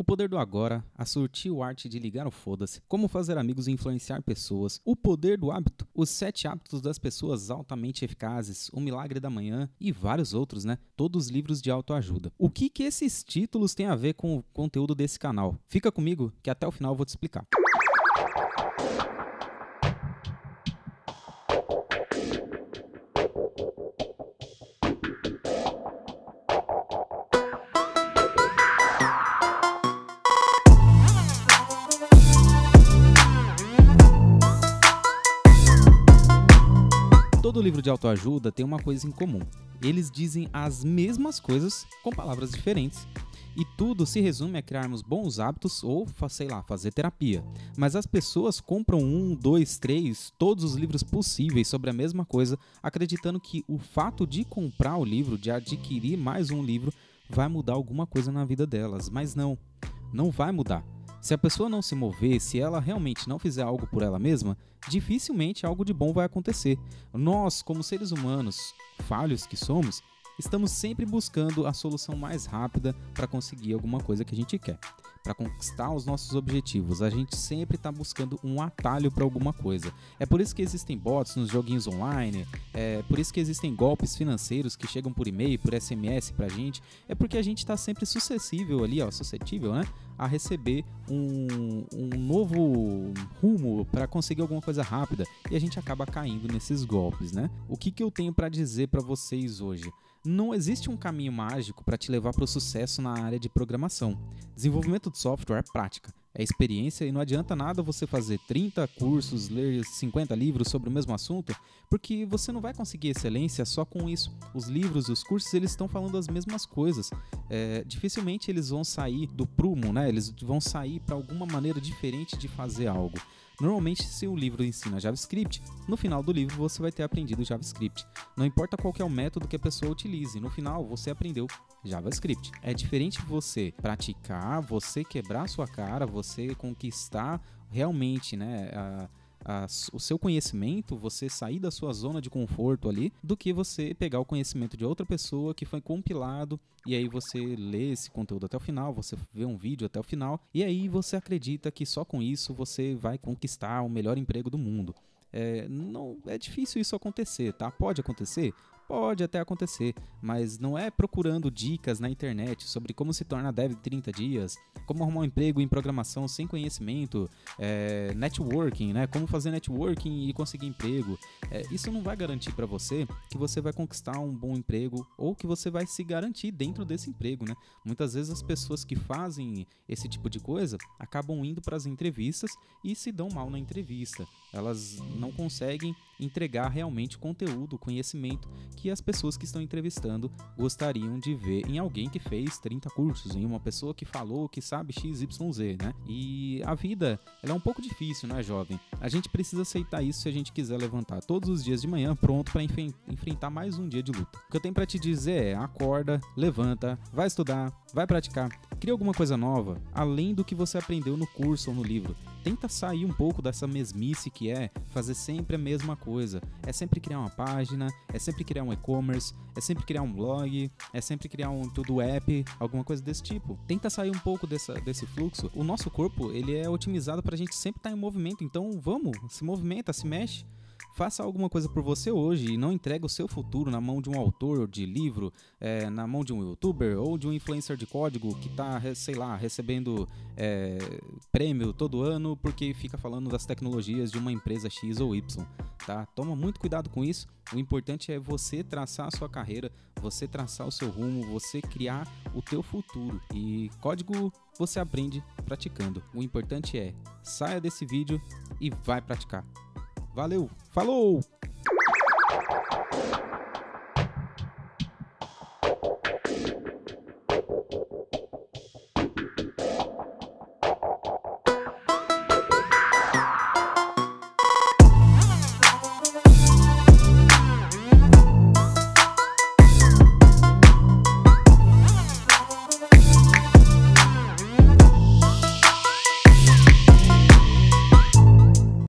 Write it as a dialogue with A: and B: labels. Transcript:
A: O poder do agora, a sutil arte de ligar o foda-se, como fazer amigos e influenciar pessoas, o poder do hábito, os sete hábitos das pessoas altamente eficazes, o milagre da manhã e vários outros, né? Todos livros de autoajuda. O que que esses títulos têm a ver com o conteúdo desse canal? Fica comigo que até o final eu vou te explicar. Todo livro de autoajuda tem uma coisa em comum. Eles dizem as mesmas coisas com palavras diferentes. E tudo se resume a criarmos bons hábitos ou, sei lá, fazer terapia. Mas as pessoas compram um, dois, três, todos os livros possíveis sobre a mesma coisa, acreditando que o fato de comprar o livro, de adquirir mais um livro, vai mudar alguma coisa na vida delas. Mas não, não vai mudar. Se a pessoa não se mover, se ela realmente não fizer algo por ela mesma, dificilmente algo de bom vai acontecer. Nós, como seres humanos, falhos que somos, estamos sempre buscando a solução mais rápida para conseguir alguma coisa que a gente quer para conquistar os nossos objetivos. A gente sempre está buscando um atalho para alguma coisa. É por isso que existem bots nos joguinhos online, é por isso que existem golpes financeiros que chegam por e-mail, por SMS para a gente. É porque a gente está sempre suscetível ali, ó, suscetível, né? A receber um, um novo rumo para conseguir alguma coisa rápida e a gente acaba caindo nesses golpes, né? O que, que eu tenho para dizer para vocês hoje? Não existe um caminho mágico para te levar para o sucesso na área de programação. Desenvolvimento de software é prática, é experiência e não adianta nada você fazer 30 cursos, ler 50 livros sobre o mesmo assunto, porque você não vai conseguir excelência só com isso. Os livros e os cursos eles estão falando as mesmas coisas. É, dificilmente eles vão sair do prumo, né? Eles vão sair para alguma maneira diferente de fazer algo. Normalmente, se o livro ensina JavaScript, no final do livro você vai ter aprendido JavaScript. Não importa qual é o método que a pessoa utilize, no final você aprendeu JavaScript. É diferente você praticar, você quebrar sua cara, você conquistar realmente, né, a, a, o seu conhecimento, você sair da sua zona de conforto ali, do que você pegar o conhecimento de outra pessoa que foi compilado e aí você lê esse conteúdo até o final, você vê um vídeo até o final e aí você acredita que só com isso você vai conquistar o melhor emprego do mundo. É, não é difícil isso acontecer, tá? Pode acontecer, Pode até acontecer, mas não é procurando dicas na internet sobre como se tornar dev em 30 dias, como arrumar um emprego em programação sem conhecimento, é, networking, né? Como fazer networking e conseguir emprego. É, isso não vai garantir para você que você vai conquistar um bom emprego ou que você vai se garantir dentro desse emprego, né? Muitas vezes as pessoas que fazem esse tipo de coisa acabam indo para as entrevistas e se dão mal na entrevista. Elas não conseguem entregar realmente conteúdo, conhecimento que as pessoas que estão entrevistando gostariam de ver em alguém que fez 30 cursos, em uma pessoa que falou que sabe XYZ, né? E a vida, ela é um pouco difícil, né, jovem? A gente precisa aceitar isso se a gente quiser levantar todos os dias de manhã pronto para enfrentar mais um dia de luta. O que eu tenho para te dizer é: acorda, levanta, vai estudar, vai praticar, cria alguma coisa nova, além do que você aprendeu no curso ou no livro tenta sair um pouco dessa mesmice que é fazer sempre a mesma coisa. É sempre criar uma página, é sempre criar um e-commerce, é sempre criar um blog, é sempre criar um tudo app, alguma coisa desse tipo. Tenta sair um pouco dessa, desse fluxo. O nosso corpo, ele é otimizado para a gente sempre estar tá em movimento, então vamos, se movimenta, se mexe. Faça alguma coisa por você hoje e não entregue o seu futuro na mão de um autor de livro, é, na mão de um youtuber ou de um influencer de código que está, sei lá, recebendo é, prêmio todo ano porque fica falando das tecnologias de uma empresa X ou Y. Tá? Toma muito cuidado com isso. O importante é você traçar a sua carreira, você traçar o seu rumo, você criar o teu futuro. E código você aprende praticando. O importante é saia desse vídeo e vai praticar. Valeu, falou!